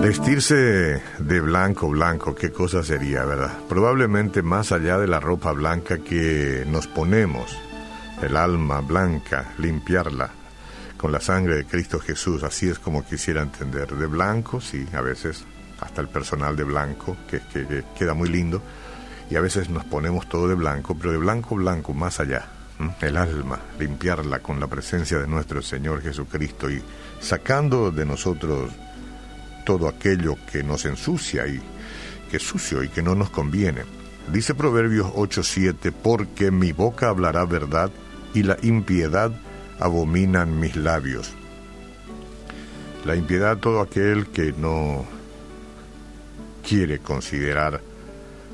Vestirse de blanco, blanco, qué cosa sería, ¿verdad? Probablemente más allá de la ropa blanca que nos ponemos, el alma blanca, limpiarla con la sangre de Cristo Jesús, así es como quisiera entender. De blanco, sí, a veces hasta el personal de blanco, que, que queda muy lindo, y a veces nos ponemos todo de blanco, pero de blanco, blanco, más allá, el alma, limpiarla con la presencia de nuestro Señor Jesucristo y sacando de nosotros todo aquello que nos ensucia y que es sucio y que no nos conviene. Dice Proverbios 8:7, porque mi boca hablará verdad y la impiedad abominan mis labios. La impiedad todo aquel que no quiere considerar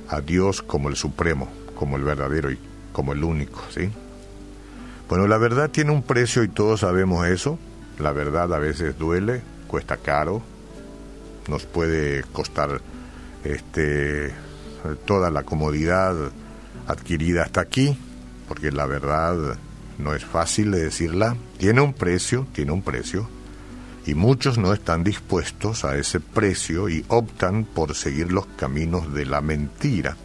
a Dios como el supremo, como el verdadero y como el único, ¿sí? Bueno, la verdad tiene un precio y todos sabemos eso. La verdad a veces duele, cuesta caro, nos puede costar este toda la comodidad adquirida hasta aquí, porque la verdad no es fácil de decirla, tiene un precio, tiene un precio, y muchos no están dispuestos a ese precio y optan por seguir los caminos de la mentira.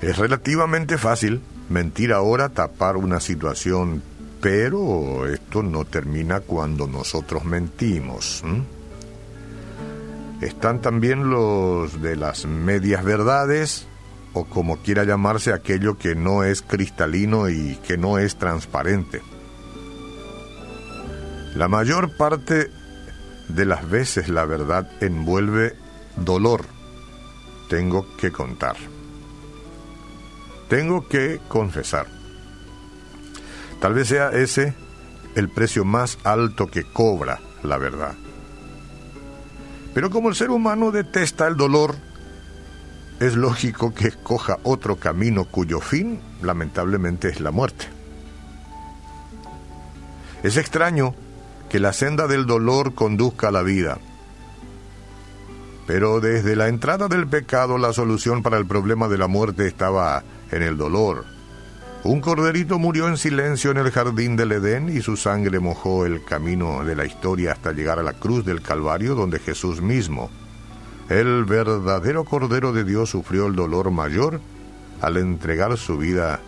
Es relativamente fácil mentir ahora, tapar una situación, pero esto no termina cuando nosotros mentimos. Están también los de las medias verdades, o como quiera llamarse aquello que no es cristalino y que no es transparente. La mayor parte de las veces la verdad envuelve dolor, tengo que contar. Tengo que confesar. Tal vez sea ese el precio más alto que cobra la verdad. Pero como el ser humano detesta el dolor, es lógico que escoja otro camino cuyo fin, lamentablemente, es la muerte. Es extraño que la senda del dolor conduzca a la vida. Pero desde la entrada del pecado la solución para el problema de la muerte estaba en el dolor. Un corderito murió en silencio en el jardín del Edén y su sangre mojó el camino de la historia hasta llegar a la cruz del Calvario donde Jesús mismo, el verdadero Cordero de Dios, sufrió el dolor mayor al entregar su vida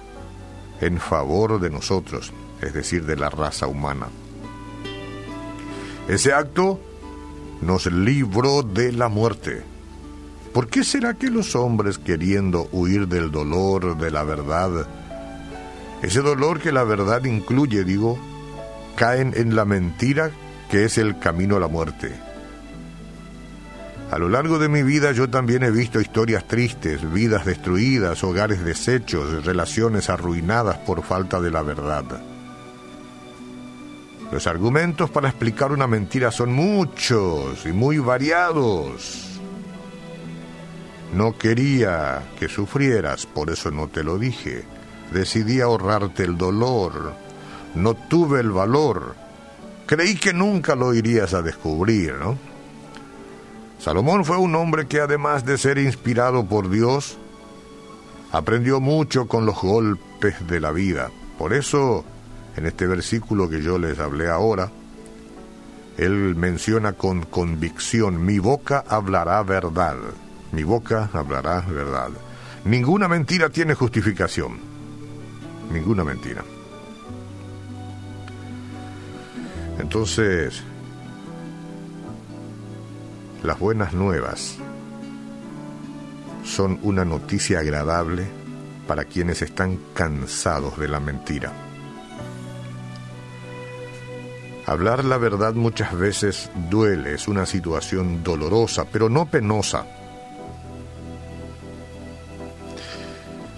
en favor de nosotros, es decir, de la raza humana. Ese acto nos libró de la muerte ¿Por qué será que los hombres queriendo huir del dolor de la verdad, ese dolor que la verdad incluye, digo, caen en la mentira que es el camino a la muerte? A lo largo de mi vida yo también he visto historias tristes, vidas destruidas, hogares deshechos, relaciones arruinadas por falta de la verdad. Los argumentos para explicar una mentira son muchos y muy variados. No quería que sufrieras, por eso no te lo dije. Decidí ahorrarte el dolor. No tuve el valor. Creí que nunca lo irías a descubrir, ¿no? Salomón fue un hombre que además de ser inspirado por Dios, aprendió mucho con los golpes de la vida. Por eso, en este versículo que yo les hablé ahora, él menciona con convicción, mi boca hablará verdad mi boca hablará verdad. Ninguna mentira tiene justificación. Ninguna mentira. Entonces, las buenas nuevas son una noticia agradable para quienes están cansados de la mentira. Hablar la verdad muchas veces duele, es una situación dolorosa, pero no penosa.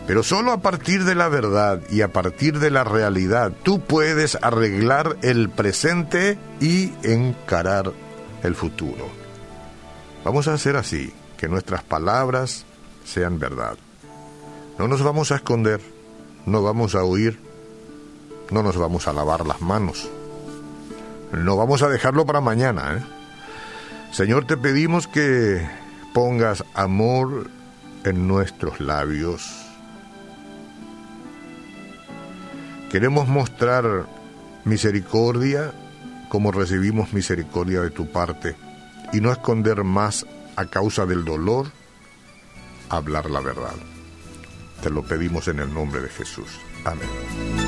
Pero solo a partir de la verdad y a partir de la realidad tú puedes arreglar el presente y encarar el futuro. Vamos a hacer así, que nuestras palabras sean verdad. No nos vamos a esconder, no vamos a huir, no nos vamos a lavar las manos. No vamos a dejarlo para mañana. ¿eh? Señor, te pedimos que pongas amor en nuestros labios Queremos mostrar misericordia, como recibimos misericordia de tu parte y no esconder más a causa del dolor, hablar la verdad. Te lo pedimos en el nombre de Jesús. Amén.